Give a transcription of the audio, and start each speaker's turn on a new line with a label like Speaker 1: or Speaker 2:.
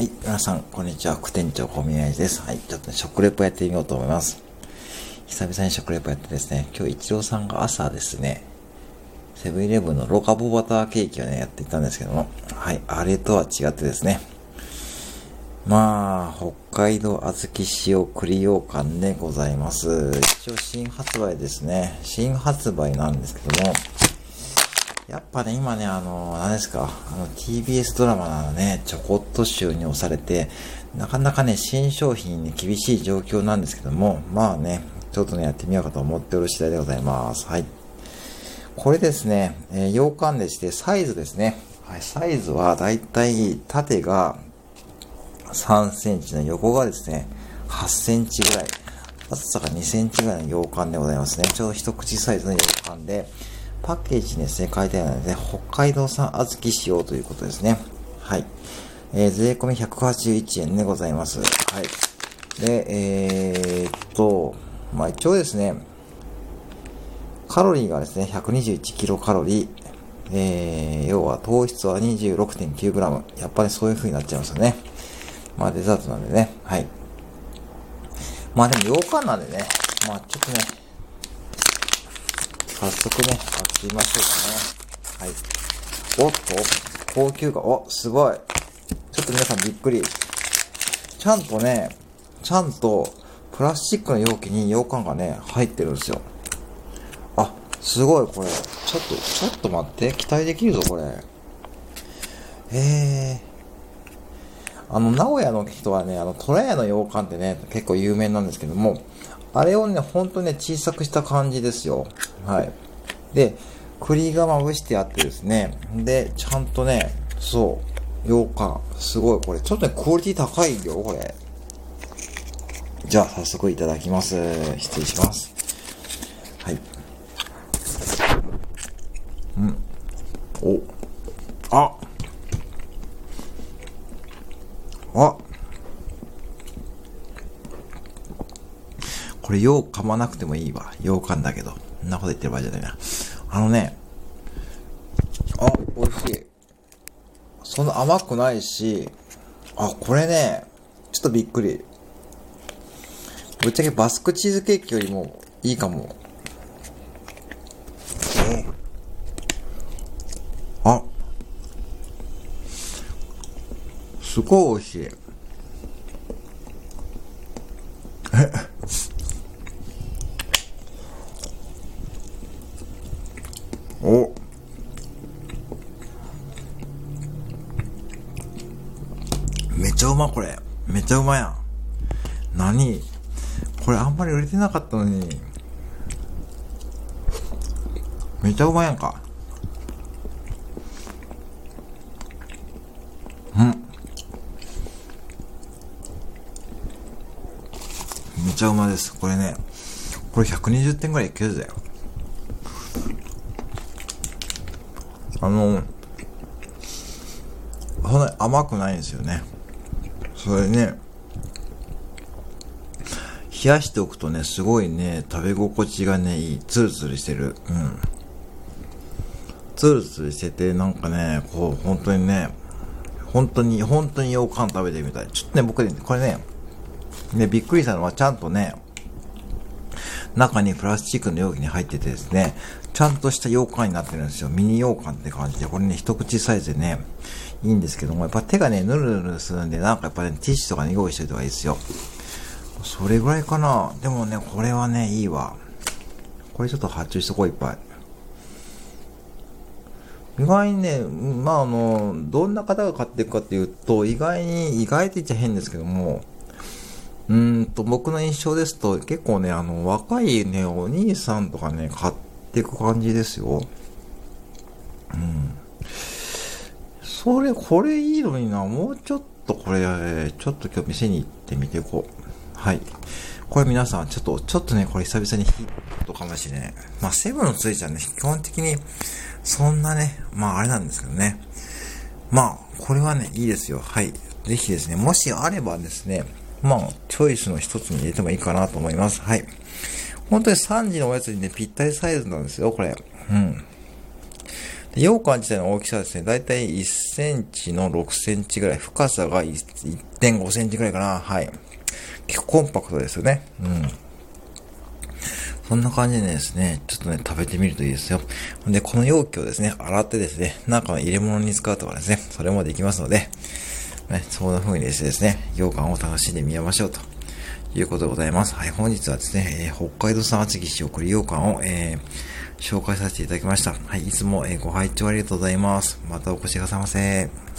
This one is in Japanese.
Speaker 1: はい、皆さん、こんにちは。副店長、小宮です。はい、ちょっとね、食レポやってみようと思います。久々に食レポやってですね、今日一郎さんが朝ですね、セブンイレブンのロカボバターケーキをね、やっていたんですけども、はい、あれとは違ってですね、まあ、北海道小豆塩栗羊羹でございます。一応新発売ですね。新発売なんですけども、やっぱね、今ね、あの、何ですか、あの、TBS ドラマなのね、ちょこっと収に押されて、なかなかね、新商品に厳しい状況なんですけども、まあね、ちょっとね、やってみようかと思っておる次第でございます。はい。これですね、えー、洋館でして、サイズですね。はい、サイズはだいたい縦が3センチの横がですね、8センチぐらい、厚さが2センチぐらいの洋館でございますね。ちょうど一口サイズの洋館で、パッケージにですね、書いてあるので、北海道産小豆使用ということですね。はい。えー、税込み181円でございます。はい。で、えー、っと、まあ一応ですね、カロリーがですね、121キロカロリー。えー、要は糖質は 26.9g。やっぱりそういう風になっちゃいますよね。まあデザートなんでね。はい。まあでも洋館なんでね。まあちょっとね、早速ね、開けましょうかね。はい。おっと、高級感、お、すごい。ちょっと皆さんびっくり。ちゃんとね、ちゃんと、プラスチックの容器に羊羹がね、入ってるんですよ。あ、すごい、これ。ちょっと、ちょっと待って。期待できるぞ、これ。えー。あの、名古屋の人はね、あの、トラヤの羊羹ってね、結構有名なんですけども、あれをね、ほんとね、小さくした感じですよ。はい。で、栗がまぶしてあってですね、で、ちゃんとね、そう、羊羹、すごい、これ、ちょっとね、クオリティ高いよ、これ。じゃあ、早速いただきます。失礼します。はい。うん。お。ああこれ、よう噛まなくてもいいわ。よう噛んだけど。そんなこと言ってる場合じゃないな。あのね、あ、美味しい。そんな甘くないし、あ、これね、ちょっとびっくり。ぶっちゃけバスクチーズケーキよりもいいかも。えあ、すごい美味しい。おめちゃうまこれ。めちゃうまやん。何？これあんまり売れてなかったのに。めちゃうまやんか。うん。めちゃうまです。これね。これ120点ぐらいいけるぜ。あの、そんなに甘くないんですよね。それね、冷やしておくとね、すごいね、食べ心地がね、いい。ツルツルしてる。うん。ツルツルしてて、なんかね、こう、本当にね、本当に、本当に羊羹食べてみたい。ちょっとね、僕ね、これね、ね、びっくりしたのはちゃんとね、中にプラスチックの容器に入っててですね、ちゃんとした羊羹になってるんですよ。ミニ羊羹って感じで、これね、一口サイズでね、いいんですけども、やっぱ手がね、ぬるぬるするんで、なんかやっぱね、ティッシュとかに用意しておいた方がいいですよ。それぐらいかな。でもね、これはね、いいわ。これちょっと発注しとこう、いっぱい。意外にね、まああの、どんな方が買っていくかっていうと、意外に、意外って言っちゃ変ですけども、うんと、僕の印象ですと、結構ね、あの、若いね、お兄さんとかね、買っていく感じですよ。うん。それ、これいいのにな。もうちょっとこれ、ちょっと今日店に行ってみていこう。はい。これ皆さん、ちょっと、ちょっとね、これ久々にヒットかもしれない。まあ、セブンのついちゃうね、基本的に、そんなね、まあ、あれなんですけどね。まあ、これはね、いいですよ。はい。ぜひですね、もしあればですね、まあ、チョイスの一つに入れてもいいかなと思います。はい。本当に3時のおやつにね、ぴったりサイズなんですよ、これ。うん。で羊羹自体の大きさはですね、だいたい1センチの6センチぐらい、深さが1.5センチぐらいかな。はい。結構コンパクトですよね。うん。そんな感じでですね、ちょっとね、食べてみるといいですよ。で、この容器をですね、洗ってですね、中の入れ物に使うとかですね、それもできますので、ね、そんな風にですね、羊羹を楽しんでみましょうと。いうことでございます。はい、本日はですね、えー、北海道産厚木市送り羊羹を、えー、紹介させていただきました。はい、いつも、えー、ご拝聴ありがとうございます。またお越しくださいませ。